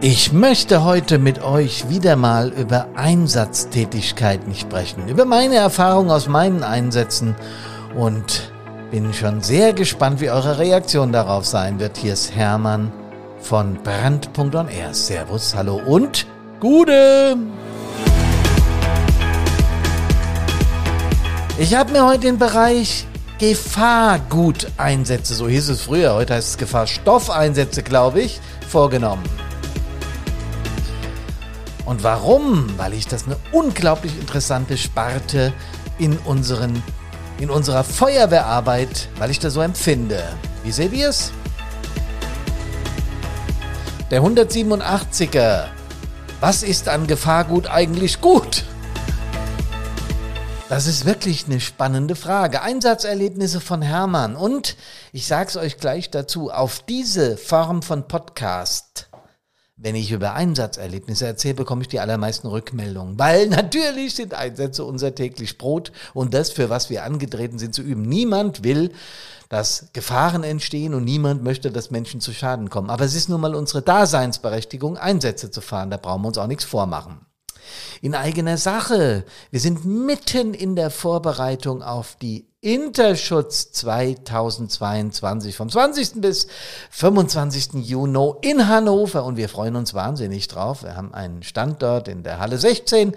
Ich möchte heute mit euch wieder mal über Einsatztätigkeiten sprechen, über meine Erfahrung aus meinen Einsätzen und bin schon sehr gespannt, wie eure Reaktion darauf sein wird. Hier ist Hermann von Brand.on-Air. Servus, hallo und Gude! Ich habe mir heute den Bereich Gefahrguteinsätze, so hieß es früher, heute heißt es Gefahrstoffeinsätze, glaube ich, vorgenommen. Und warum? Weil ich das eine unglaublich interessante Sparte in, unseren, in unserer Feuerwehrarbeit, weil ich das so empfinde. Wie seht ihr es? Der 187er. Was ist an Gefahrgut eigentlich gut? Das ist wirklich eine spannende Frage. Einsatzerlebnisse von Hermann. Und ich sage es euch gleich dazu, auf diese Form von Podcast wenn ich über Einsatzerlebnisse erzähle, bekomme ich die allermeisten Rückmeldungen. Weil natürlich sind Einsätze unser täglich Brot und das, für was wir angetreten sind, zu üben. Niemand will, dass Gefahren entstehen und niemand möchte, dass Menschen zu Schaden kommen. Aber es ist nun mal unsere Daseinsberechtigung, Einsätze zu fahren. Da brauchen wir uns auch nichts vormachen. In eigener Sache. Wir sind mitten in der Vorbereitung auf die Interschutz 2022 vom 20. bis 25. Juni in Hannover und wir freuen uns wahnsinnig drauf. Wir haben einen Standort in der Halle 16,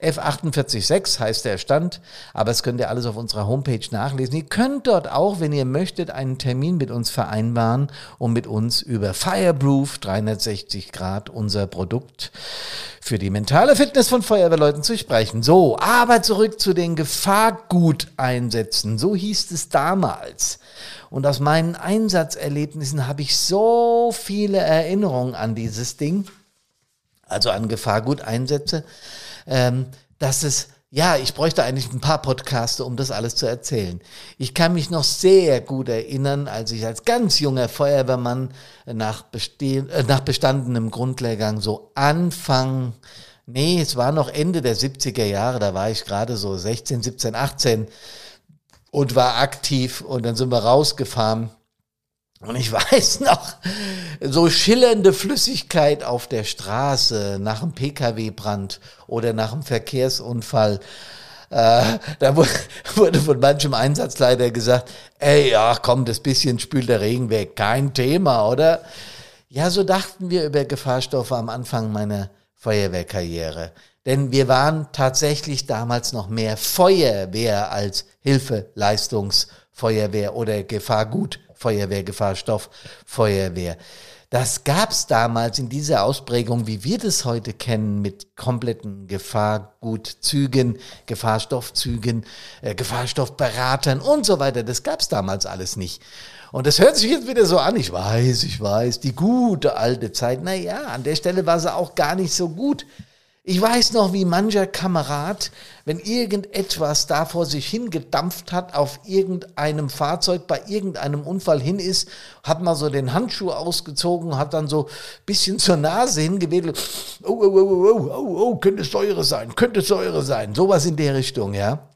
F486 heißt der Stand, aber das könnt ihr alles auf unserer Homepage nachlesen. Ihr könnt dort auch, wenn ihr möchtet, einen Termin mit uns vereinbaren, um mit uns über Fireproof 360 Grad unser Produkt für die mentale Fitness von Feuerwehrleuten zu sprechen. So, aber zurück zu den Gefahrguteinsätzen. So hieß es damals. Und aus meinen Einsatzerlebnissen habe ich so viele Erinnerungen an dieses Ding, also an Gefahrguteinsätze, ähm, dass es ja, ich bräuchte eigentlich ein paar Podcaste, um das alles zu erzählen. Ich kann mich noch sehr gut erinnern, als ich als ganz junger Feuerwehrmann nach, äh, nach bestandenem Grundlehrgang so Anfang, nee, es war noch Ende der 70er Jahre, da war ich gerade so 16, 17, 18 und war aktiv und dann sind wir rausgefahren und ich weiß noch, so schillernde Flüssigkeit auf der Straße nach einem Pkw-Brand oder nach einem Verkehrsunfall. Äh, da wurde von manchem Einsatzleiter gesagt, ey, ach komm, das bisschen spült der Regen weg, kein Thema, oder? Ja, so dachten wir über Gefahrstoffe am Anfang meiner Feuerwehrkarriere. Denn wir waren tatsächlich damals noch mehr Feuerwehr als Hilfeleistungsfeuerwehr oder Gefahrgut Feuerwehr, Gefahrstoff, Feuerwehr. Das gab es damals in dieser Ausprägung, wie wir das heute kennen, mit kompletten Gefahrgutzügen, Gefahrstoffzügen, äh, Gefahrstoffberatern und so weiter. Das gab es damals alles nicht. Und das hört sich jetzt wieder so an. Ich weiß, ich weiß, die gute alte Zeit. Naja, an der Stelle war sie auch gar nicht so gut. Ich weiß noch, wie mancher Kamerad, wenn irgendetwas da vor sich hingedampft hat, auf irgendeinem Fahrzeug bei irgendeinem Unfall hin ist, hat mal so den Handschuh ausgezogen, hat dann so bisschen zur Nase hingewedelt. Oh, oh, oh, oh, oh, oh, oh, könnte Säure sein, könnte Säure sein. Sowas in der Richtung, ja.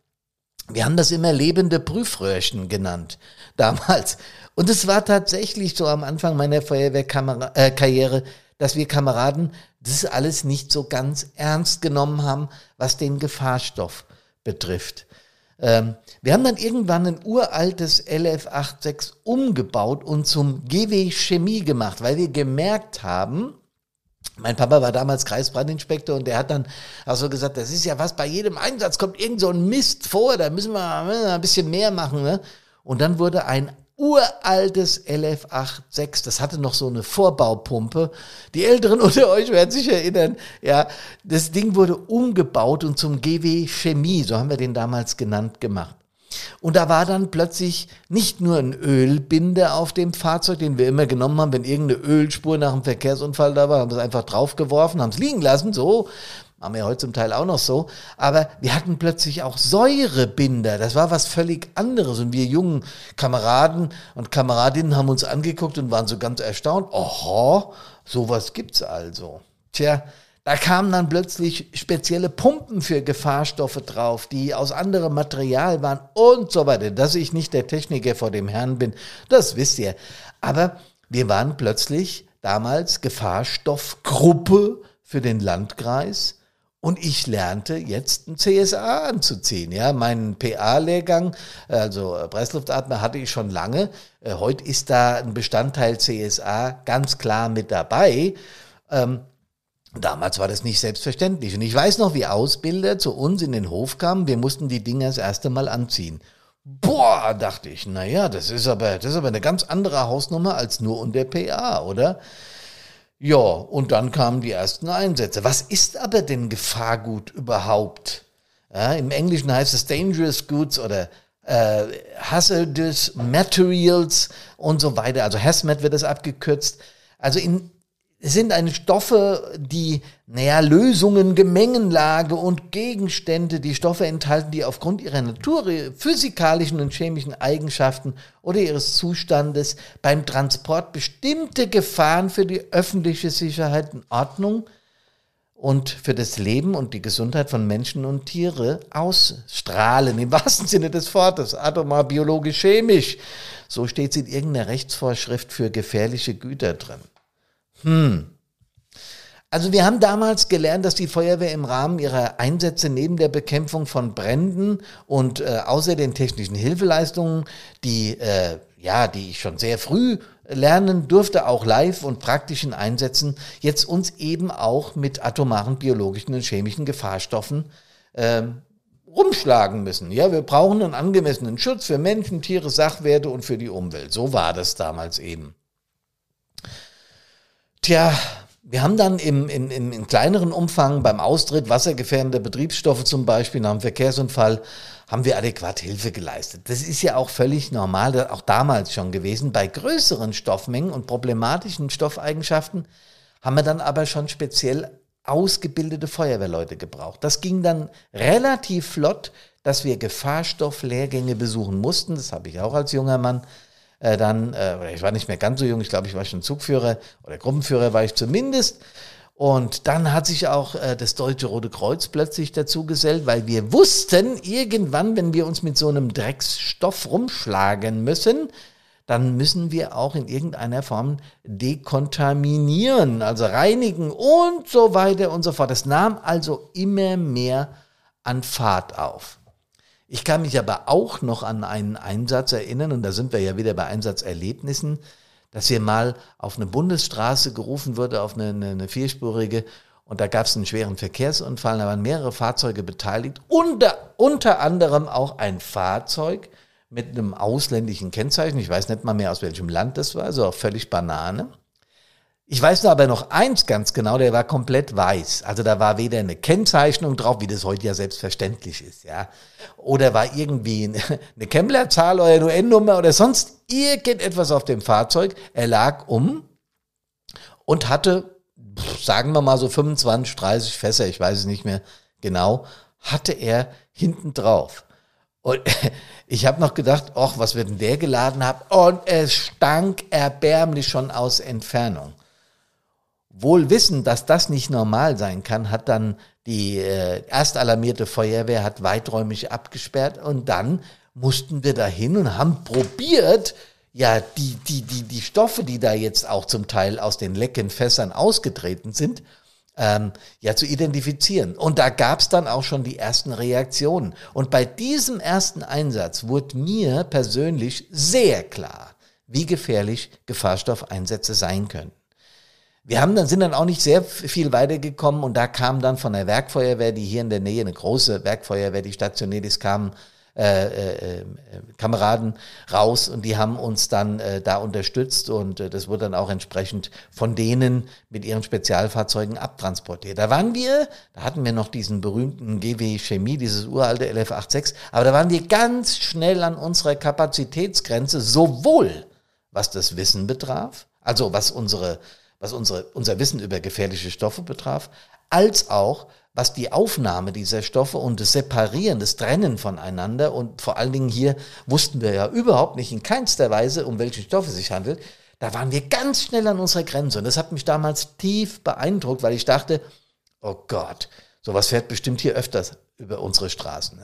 Wir haben das immer lebende Prüfröhrchen genannt, damals. Und es war tatsächlich so am Anfang meiner Feuerwehrkarriere, äh, dass wir Kameraden das alles nicht so ganz ernst genommen haben, was den Gefahrstoff betrifft. Ähm, wir haben dann irgendwann ein uraltes LF86 umgebaut und zum GW Chemie gemacht, weil wir gemerkt haben, mein Papa war damals Kreisbrandinspektor und der hat dann also gesagt, das ist ja was, bei jedem Einsatz kommt irgend so ein Mist vor, da müssen wir ein bisschen mehr machen. Ne? Und dann wurde ein uraltes LF86. Das hatte noch so eine Vorbaupumpe. Die Älteren unter euch werden sich erinnern. Ja, das Ding wurde umgebaut und zum GW Chemie, so haben wir den damals genannt, gemacht. Und da war dann plötzlich nicht nur ein Ölbinder auf dem Fahrzeug, den wir immer genommen haben, wenn irgendeine Ölspur nach einem Verkehrsunfall da war, haben wir es einfach draufgeworfen, haben es liegen lassen, so, Machen wir heute zum Teil auch noch so. Aber wir hatten plötzlich auch Säurebinder. Das war was völlig anderes. Und wir jungen Kameraden und Kameradinnen haben uns angeguckt und waren so ganz erstaunt. Oho, sowas gibt's also. Tja, da kamen dann plötzlich spezielle Pumpen für Gefahrstoffe drauf, die aus anderem Material waren und so weiter. Dass ich nicht der Techniker vor dem Herrn bin, das wisst ihr. Aber wir waren plötzlich damals Gefahrstoffgruppe für den Landkreis und ich lernte jetzt ein CSA anzuziehen. Ja, meinen PA-Lehrgang, also Pressluftatmer, hatte ich schon lange. Äh, heute ist da ein Bestandteil CSA ganz klar mit dabei. Ähm, damals war das nicht selbstverständlich. Und ich weiß noch, wie Ausbilder zu uns in den Hof kamen. Wir mussten die Dinger das erste Mal anziehen. Boah, dachte ich, naja, das ist aber, das ist aber eine ganz andere Hausnummer als nur unter PA, oder? Ja, und dann kamen die ersten Einsätze. Was ist aber denn Gefahrgut überhaupt? Ja, Im Englischen heißt es Dangerous Goods oder äh, Hazardous Materials und so weiter. Also Hazmat wird es abgekürzt. Also in, es sind eine Stoffe, die, naja, Lösungen, Gemengenlage und Gegenstände, die Stoffe enthalten, die aufgrund ihrer Natur, physikalischen und chemischen Eigenschaften oder ihres Zustandes beim Transport bestimmte Gefahren für die öffentliche Sicherheit und Ordnung und für das Leben und die Gesundheit von Menschen und Tiere ausstrahlen, im wahrsten Sinne des Wortes, atomar, biologisch, chemisch. So steht es in irgendeiner Rechtsvorschrift für gefährliche Güter drin. Hm. Also wir haben damals gelernt, dass die Feuerwehr im Rahmen ihrer Einsätze neben der Bekämpfung von Bränden und äh, außer den technischen Hilfeleistungen, die äh, ja, die ich schon sehr früh lernen durfte, auch live und praktischen Einsätzen, jetzt uns eben auch mit atomaren, biologischen und chemischen Gefahrstoffen äh, rumschlagen müssen. Ja, wir brauchen einen angemessenen Schutz für Menschen, Tiere, Sachwerte und für die Umwelt. So war das damals eben. Tja, wir haben dann im, im, im, im kleineren Umfang beim Austritt wassergefährdender Betriebsstoffe zum Beispiel nach einem Verkehrsunfall haben wir adäquat Hilfe geleistet. Das ist ja auch völlig normal, auch damals schon gewesen. Bei größeren Stoffmengen und problematischen Stoffeigenschaften haben wir dann aber schon speziell ausgebildete Feuerwehrleute gebraucht. Das ging dann relativ flott, dass wir Gefahrstofflehrgänge besuchen mussten. Das habe ich auch als junger Mann äh, dann, äh, ich war nicht mehr ganz so jung, ich glaube, ich war schon Zugführer oder Gruppenführer war ich zumindest. Und dann hat sich auch äh, das Deutsche Rote Kreuz plötzlich dazu gesellt, weil wir wussten, irgendwann, wenn wir uns mit so einem Drecksstoff rumschlagen müssen, dann müssen wir auch in irgendeiner Form dekontaminieren, also reinigen und so weiter und so fort. Das nahm also immer mehr an Fahrt auf. Ich kann mich aber auch noch an einen Einsatz erinnern, und da sind wir ja wieder bei Einsatzerlebnissen, dass hier mal auf eine Bundesstraße gerufen wurde, auf eine, eine, eine vierspurige, und da gab es einen schweren Verkehrsunfall, da waren mehrere Fahrzeuge beteiligt, unter, unter anderem auch ein Fahrzeug mit einem ausländischen Kennzeichen, ich weiß nicht mal mehr aus welchem Land das war, also auch völlig Banane. Ich weiß nur aber noch eins ganz genau, der war komplett weiß. Also da war weder eine Kennzeichnung drauf, wie das heute ja selbstverständlich ist, ja. Oder war irgendwie eine Kemmlerzahl oder eine UN-Nummer oder sonst irgendetwas auf dem Fahrzeug. Er lag um und hatte, sagen wir mal so 25, 30 Fässer, ich weiß es nicht mehr genau, hatte er hinten drauf. Und ich habe noch gedacht, ach, was wird denn der geladen haben? Und es stank erbärmlich schon aus Entfernung. Wohl wissen, dass das nicht normal sein kann, hat dann die äh, erst alarmierte Feuerwehr hat weiträumig abgesperrt und dann mussten wir dahin und haben probiert, ja, die, die, die, die Stoffe, die da jetzt auch zum Teil aus den lecken Fässern ausgetreten sind, ähm, ja, zu identifizieren. Und da gab es dann auch schon die ersten Reaktionen. Und bei diesem ersten Einsatz wurde mir persönlich sehr klar, wie gefährlich Gefahrstoffeinsätze sein können. Wir haben dann, sind dann auch nicht sehr viel weitergekommen und da kam dann von der Werkfeuerwehr, die hier in der Nähe, eine große Werkfeuerwehr, die stationiert ist, kamen äh, äh, äh, Kameraden raus und die haben uns dann äh, da unterstützt und äh, das wurde dann auch entsprechend von denen mit ihren Spezialfahrzeugen abtransportiert. Da waren wir, da hatten wir noch diesen berühmten GW Chemie, dieses uralte LF86, aber da waren wir ganz schnell an unserer Kapazitätsgrenze, sowohl was das Wissen betraf, also was unsere was unsere, unser Wissen über gefährliche Stoffe betraf, als auch was die Aufnahme dieser Stoffe und das Separieren, das Trennen voneinander und vor allen Dingen hier wussten wir ja überhaupt nicht in keinster Weise, um welche Stoffe es sich handelt. Da waren wir ganz schnell an unserer Grenze und das hat mich damals tief beeindruckt, weil ich dachte, oh Gott, sowas fährt bestimmt hier öfters über unsere Straßen.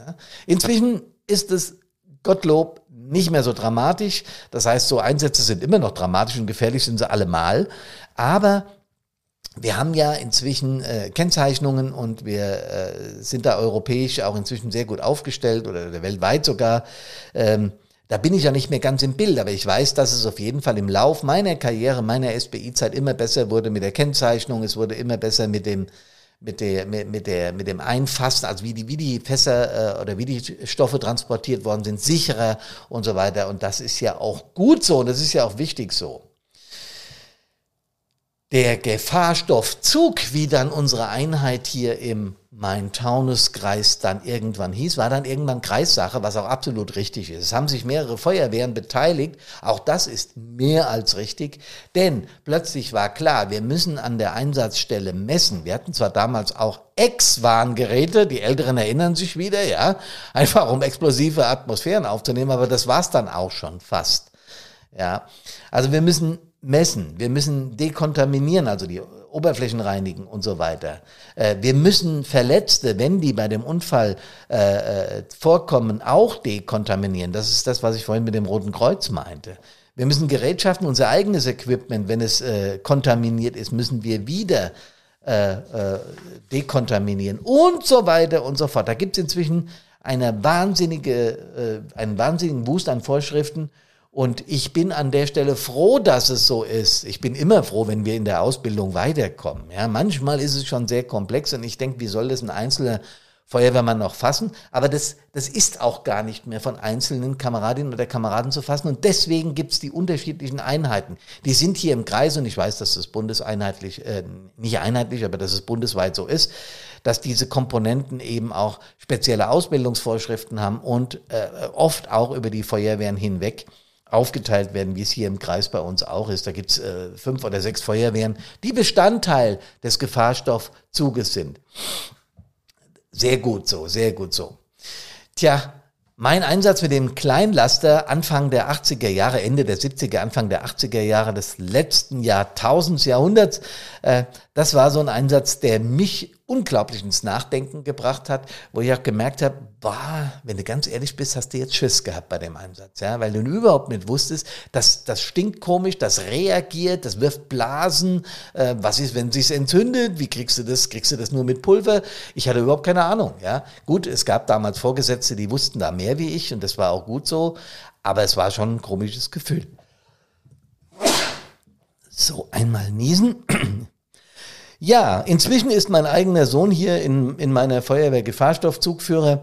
Inzwischen ist es Gottlob nicht mehr so dramatisch. Das heißt, so Einsätze sind immer noch dramatisch und gefährlich sind sie allemal. Aber wir haben ja inzwischen äh, Kennzeichnungen und wir äh, sind da europäisch auch inzwischen sehr gut aufgestellt oder weltweit sogar. Ähm, da bin ich ja nicht mehr ganz im Bild, aber ich weiß, dass es auf jeden Fall im Lauf meiner Karriere, meiner SBI-Zeit immer besser wurde mit der Kennzeichnung, es wurde immer besser mit dem mit der mit, mit der mit dem Einfassen, also wie die wie die Fässer äh, oder wie die Stoffe transportiert worden sind, sicherer und so weiter und das ist ja auch gut so und das ist ja auch wichtig so. Der Gefahrstoffzug, wie dann unsere Einheit hier im Main-Taunus-Kreis dann irgendwann hieß, war dann irgendwann Kreissache, was auch absolut richtig ist. Es haben sich mehrere Feuerwehren beteiligt, auch das ist mehr als richtig, denn plötzlich war klar, wir müssen an der Einsatzstelle messen. Wir hatten zwar damals auch Ex-Warngeräte, die Älteren erinnern sich wieder, ja, einfach um explosive Atmosphären aufzunehmen, aber das war's dann auch schon fast. Ja, also wir müssen messen, wir müssen dekontaminieren, also die Oberflächen reinigen und so weiter. Äh, wir müssen Verletzte, wenn die bei dem Unfall äh, äh, vorkommen, auch dekontaminieren. Das ist das, was ich vorhin mit dem Roten Kreuz meinte. Wir müssen Gerätschaften, unser eigenes Equipment, wenn es kontaminiert ist, müssen wir wieder dekontaminieren und so weiter und so fort. Da gibt es inzwischen eine wahnsinnige, einen wahnsinnigen Wust an Vorschriften und ich bin an der Stelle froh, dass es so ist. Ich bin immer froh, wenn wir in der Ausbildung weiterkommen. Ja, manchmal ist es schon sehr komplex und ich denke, wie soll das ein einzelner Feuerwehrmann noch fassen? Aber das, das ist auch gar nicht mehr von einzelnen Kameradinnen oder Kameraden zu fassen. Und deswegen gibt's die unterschiedlichen Einheiten. Die sind hier im Kreis und ich weiß, dass das bundeseinheitlich, äh, nicht einheitlich, aber dass es bundesweit so ist, dass diese Komponenten eben auch spezielle Ausbildungsvorschriften haben und äh, oft auch über die Feuerwehren hinweg aufgeteilt werden, wie es hier im Kreis bei uns auch ist. Da gibt's äh, fünf oder sechs Feuerwehren, die Bestandteil des Gefahrstoffzuges sind. Sehr gut so, sehr gut so. Tja, mein Einsatz mit dem Kleinlaster Anfang der 80er Jahre, Ende der 70er, Anfang der 80er Jahre des letzten Jahrtausends, Jahrhunderts, äh, das war so ein Einsatz, der mich unglaublich ins Nachdenken gebracht hat, wo ich auch gemerkt habe, boah, wenn du ganz ehrlich bist, hast du jetzt Schiss gehabt bei dem Einsatz, ja, weil du überhaupt nicht wusstest, dass das stinkt komisch, das reagiert, das wirft Blasen, äh, was ist, wenn sich's entzündet, wie kriegst du das, kriegst du das nur mit Pulver? Ich hatte überhaupt keine Ahnung, ja. Gut, es gab damals Vorgesetzte, die wussten da mehr wie ich und das war auch gut so, aber es war schon ein komisches Gefühl. So, einmal niesen. Ja, inzwischen ist mein eigener Sohn hier in, in meiner Feuerwehr Gefahrstoffzugführer.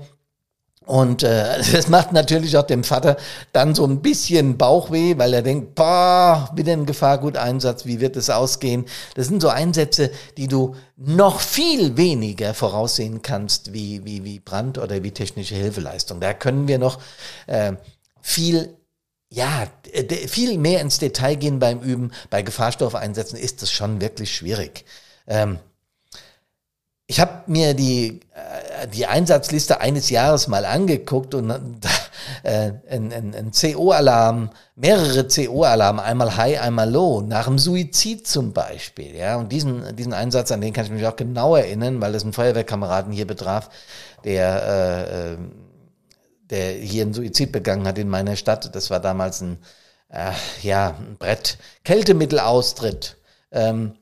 Und äh, das macht natürlich auch dem Vater dann so ein bisschen Bauchweh, weil er denkt, boah, wieder ein Gefahrguteinsatz, wie wird es ausgehen? Das sind so Einsätze, die du noch viel weniger voraussehen kannst wie, wie, wie Brand oder wie technische Hilfeleistung. Da können wir noch äh, viel ja, viel mehr ins Detail gehen beim Üben. Bei Gefahrstoffeinsätzen ist das schon wirklich schwierig. Ähm, ich habe mir die, äh, die Einsatzliste eines Jahres mal angeguckt und äh, ein, ein, ein CO-Alarm, mehrere CO-Alarme, einmal High, einmal Low, nach dem Suizid zum Beispiel. Ja, und diesen, diesen Einsatz, an den kann ich mich auch genau erinnern, weil das einen Feuerwehrkameraden hier betraf, der, äh, äh der hier einen Suizid begangen hat in meiner Stadt. Das war damals ein, äh, ja, ein Brett, Kältemittelaustritt. Ähm,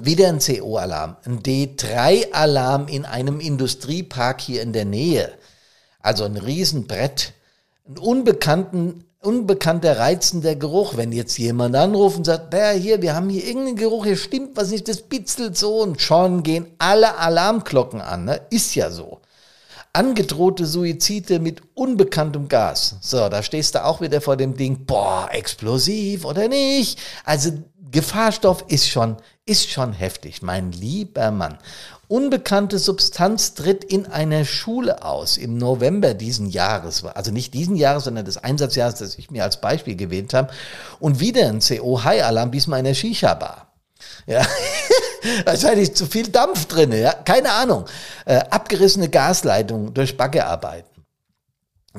wieder ein CO-Alarm, ein D3-Alarm in einem Industriepark hier in der Nähe. Also ein Riesenbrett, ein unbekannten, unbekannter reizender Geruch. Wenn jetzt jemand anruft und sagt, naja, hier, wir haben hier irgendeinen Geruch, hier stimmt was nicht, das bitzelt so und schon gehen alle Alarmglocken an. Ne? Ist ja so. Angedrohte Suizide mit unbekanntem Gas. So, da stehst du auch wieder vor dem Ding, boah, explosiv oder nicht. Also Gefahrstoff ist schon, ist schon heftig, mein lieber Mann. Unbekannte Substanz tritt in einer Schule aus im November diesen Jahres, also nicht diesen Jahres, sondern des Einsatzjahres, das ich mir als Beispiel gewählt habe. Und wieder ein CO-High-Alarm, diesmal in der Shisha-Bar. Ja, wahrscheinlich zu viel Dampf drin, ja, keine Ahnung. Äh, abgerissene Gasleitungen durch Baggerarbeiten.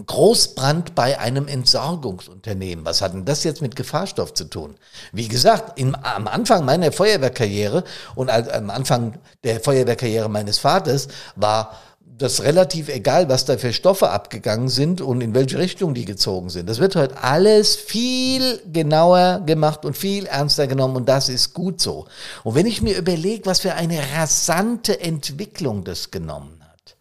Großbrand bei einem Entsorgungsunternehmen. Was hat denn das jetzt mit Gefahrstoff zu tun? Wie gesagt, im, am Anfang meiner Feuerwehrkarriere und am Anfang der Feuerwehrkarriere meines Vaters war das relativ egal, was da für Stoffe abgegangen sind und in welche Richtung die gezogen sind. Das wird heute alles viel genauer gemacht und viel ernster genommen und das ist gut so. Und wenn ich mir überlege, was für eine rasante Entwicklung das genommen hat,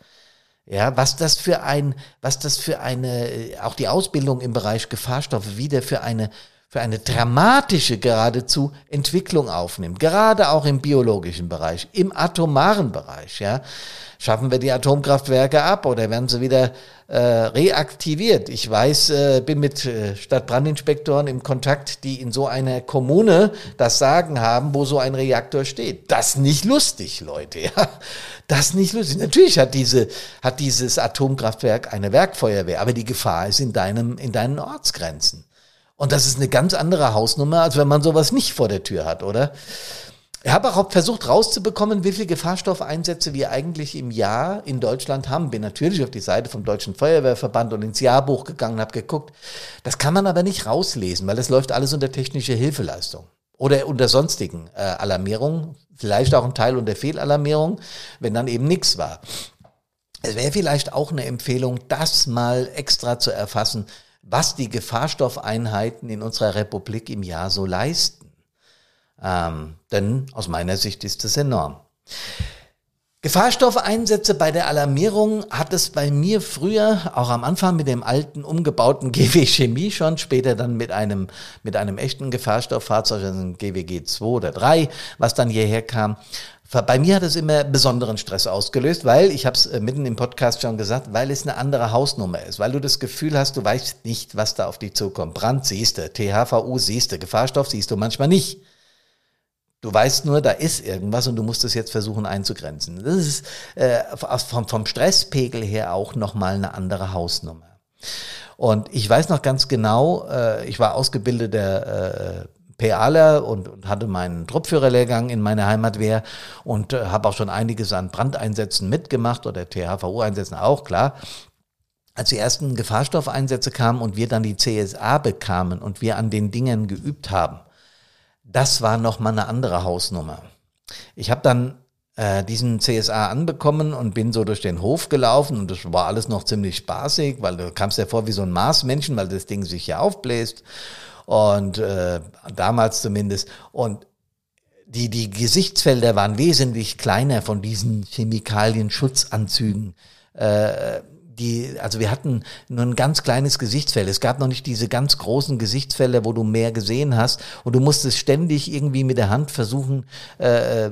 ja, was das für ein, was das für eine, auch die Ausbildung im Bereich Gefahrstoffe wieder für eine für eine dramatische geradezu Entwicklung aufnimmt, gerade auch im biologischen Bereich, im atomaren Bereich, ja. Schaffen wir die Atomkraftwerke ab oder werden sie wieder äh, reaktiviert? Ich weiß, äh, bin mit äh, Stadtbrandinspektoren im Kontakt, die in so einer Kommune das Sagen haben, wo so ein Reaktor steht. Das nicht lustig, Leute, ja. Das nicht lustig. Natürlich hat diese, hat dieses Atomkraftwerk eine Werkfeuerwehr, aber die Gefahr ist in deinem, in deinen Ortsgrenzen. Und das ist eine ganz andere Hausnummer, als wenn man sowas nicht vor der Tür hat, oder? Ich habe auch versucht rauszubekommen, wie viele Gefahrstoffeinsätze wir eigentlich im Jahr in Deutschland haben. Bin natürlich auf die Seite vom Deutschen Feuerwehrverband und ins Jahrbuch gegangen, habe geguckt. Das kann man aber nicht rauslesen, weil das läuft alles unter technische Hilfeleistung oder unter sonstigen äh, Alarmierungen, vielleicht auch ein Teil unter Fehlalarmierung, wenn dann eben nichts war. Es wäre vielleicht auch eine Empfehlung, das mal extra zu erfassen, was die Gefahrstoffeinheiten in unserer Republik im Jahr so leisten. Ähm, denn aus meiner Sicht ist das enorm. Gefahrstoffeinsätze bei der Alarmierung hat es bei mir früher, auch am Anfang mit dem alten umgebauten GW Chemie schon, später dann mit einem, mit einem echten Gefahrstofffahrzeug, also ein GWG 2 oder 3, was dann hierher kam, bei mir hat es immer besonderen Stress ausgelöst, weil, ich habe es äh, mitten im Podcast schon gesagt, weil es eine andere Hausnummer ist, weil du das Gefühl hast, du weißt nicht, was da auf dich zukommt. Brand siehst du, THVU siehst du, Gefahrstoff siehst du manchmal nicht. Du weißt nur, da ist irgendwas und du musst es jetzt versuchen einzugrenzen. Das ist äh, vom, vom Stresspegel her auch nochmal eine andere Hausnummer. Und ich weiß noch ganz genau, äh, ich war ausgebildeter äh, PAler und, und hatte meinen Truppführerlehrgang in meiner Heimatwehr und äh, habe auch schon einiges an Brandeinsätzen mitgemacht oder THVU-Einsätzen auch, klar. Als die ersten Gefahrstoffeinsätze kamen und wir dann die CSA bekamen und wir an den Dingen geübt haben, das war nochmal eine andere Hausnummer. Ich habe dann äh, diesen CSA anbekommen und bin so durch den Hof gelaufen und das war alles noch ziemlich spaßig, weil du kamst ja vor wie so ein Marsmännchen, weil das Ding sich ja aufbläst und äh, damals zumindest. Und die, die Gesichtsfelder waren wesentlich kleiner von diesen Chemikalien-Schutzanzügen. Äh, die, also wir hatten nur ein ganz kleines Gesichtsfeld. Es gab noch nicht diese ganz großen Gesichtsfelder, wo du mehr gesehen hast. Und du musstest ständig irgendwie mit der Hand versuchen, äh,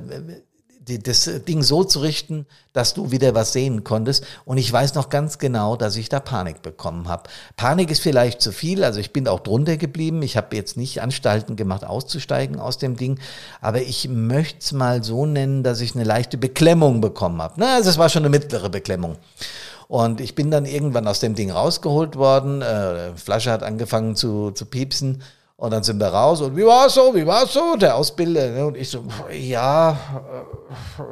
die, das Ding so zu richten, dass du wieder was sehen konntest. Und ich weiß noch ganz genau, dass ich da Panik bekommen habe. Panik ist vielleicht zu viel, also ich bin auch drunter geblieben. Ich habe jetzt nicht Anstalten gemacht, auszusteigen aus dem Ding, aber ich möchte es mal so nennen, dass ich eine leichte Beklemmung bekommen habe. Na, also es war schon eine mittlere Beklemmung. Und ich bin dann irgendwann aus dem Ding rausgeholt worden. Äh, Flasche hat angefangen zu, zu piepsen. Und dann sind wir raus und wie war so, wie war so? Der Ausbilder ne? und ich so, ja, äh,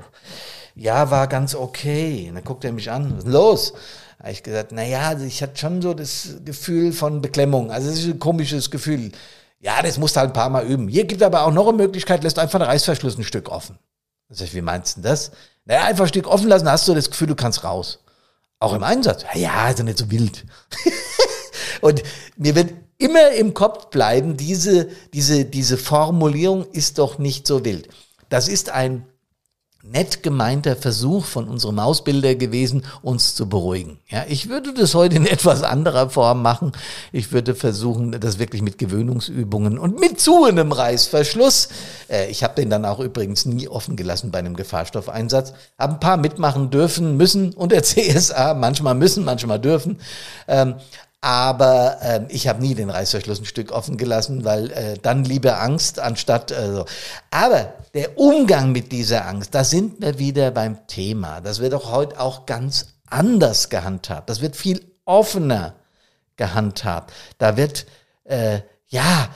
ja, war ganz okay. Und dann guckt er mich an, was ist los? Da habe ich gesagt, na ja, also ich hatte schon so das Gefühl von Beklemmung. Also es ist ein komisches Gefühl. Ja, das musst du halt ein paar Mal üben. Hier gibt aber auch noch eine Möglichkeit, lässt einfach einen Reißverschluss ein Stück offen. Da sag ich, wie meinst du das? Naja, einfach ein Stück offen lassen, hast du das Gefühl, du kannst raus. Auch im Einsatz. Ja, ist ja nicht so wild. und mir wird immer im Kopf bleiben, diese, diese, diese Formulierung ist doch nicht so wild. Das ist ein nett gemeinter Versuch von unserem Ausbilder gewesen, uns zu beruhigen. Ja, ich würde das heute in etwas anderer Form machen. Ich würde versuchen, das wirklich mit Gewöhnungsübungen und mit zu einem Reißverschluss. Äh, ich habe den dann auch übrigens nie offen gelassen bei einem Gefahrstoffeinsatz. Haben ein paar mitmachen dürfen, müssen unter CSA, manchmal müssen, manchmal dürfen. Ähm, aber äh, ich habe nie den Reißverschluss ein Stück offen gelassen, weil äh, dann lieber Angst anstatt äh, so. Aber der Umgang mit dieser Angst, da sind wir wieder beim Thema. Das wird auch heute auch ganz anders gehandhabt. Das wird viel offener gehandhabt. Da wird äh, ja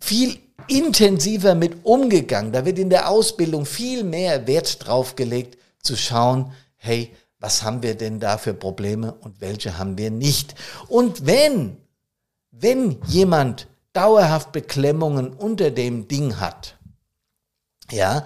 viel intensiver mit umgegangen. Da wird in der Ausbildung viel mehr Wert drauf gelegt, zu schauen, hey, was haben wir denn da für Probleme und welche haben wir nicht. Und wenn, wenn jemand dauerhaft Beklemmungen unter dem Ding hat, ja,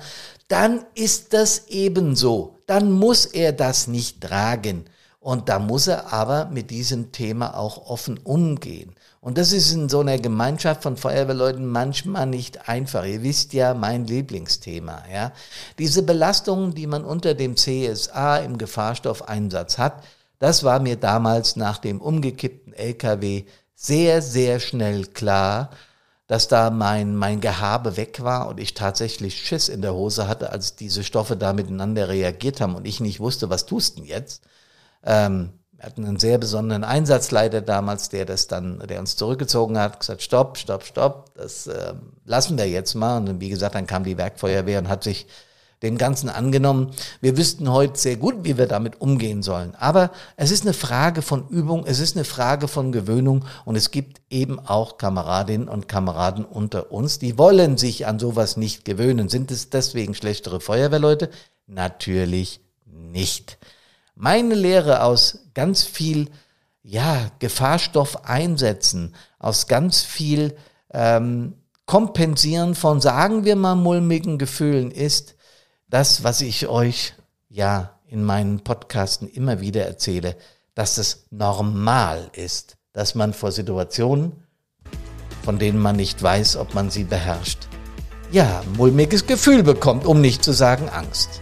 dann ist das ebenso dann muss er das nicht tragen. Und da muss er aber mit diesem Thema auch offen umgehen. Und das ist in so einer Gemeinschaft von Feuerwehrleuten manchmal nicht einfach. Ihr wisst ja, mein Lieblingsthema, ja. Diese Belastungen, die man unter dem CSA im Gefahrstoffeinsatz hat, das war mir damals nach dem umgekippten LKW sehr, sehr schnell klar, dass da mein, mein Gehabe weg war und ich tatsächlich Schiss in der Hose hatte, als diese Stoffe da miteinander reagiert haben und ich nicht wusste, was tust denn jetzt? Ähm, wir hatten einen sehr besonderen Einsatzleiter damals, der das dann, der uns zurückgezogen hat, gesagt, stopp, stopp, stopp, das äh, lassen wir jetzt mal. Und wie gesagt, dann kam die Werkfeuerwehr und hat sich dem Ganzen angenommen. Wir wüssten heute sehr gut, wie wir damit umgehen sollen. Aber es ist eine Frage von Übung, es ist eine Frage von Gewöhnung und es gibt eben auch Kameradinnen und Kameraden unter uns, die wollen sich an sowas nicht gewöhnen. Sind es deswegen schlechtere Feuerwehrleute? Natürlich nicht. Meine Lehre aus ganz viel, ja, Gefahrstoff einsetzen, aus ganz viel ähm, Kompensieren von, sagen wir mal, mulmigen Gefühlen ist, das, was ich euch ja in meinen Podcasten immer wieder erzähle, dass es normal ist, dass man vor Situationen, von denen man nicht weiß, ob man sie beherrscht, ja, mulmiges Gefühl bekommt, um nicht zu sagen Angst.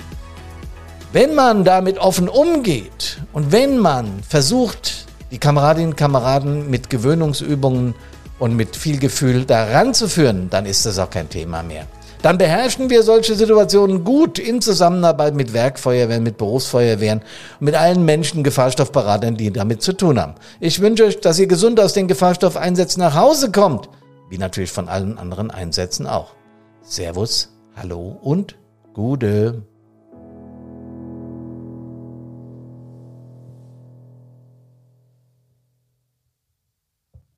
Wenn man damit offen umgeht und wenn man versucht, die Kameradinnen und Kameraden mit Gewöhnungsübungen und mit viel Gefühl daran zu führen, dann ist das auch kein Thema mehr. Dann beherrschen wir solche Situationen gut in Zusammenarbeit mit Werkfeuerwehren, mit Berufsfeuerwehren und mit allen Menschen, Gefahrstoffberatern, die damit zu tun haben. Ich wünsche euch, dass ihr gesund aus den Gefahrstoffeinsätzen nach Hause kommt, wie natürlich von allen anderen Einsätzen auch. Servus, hallo und Gude.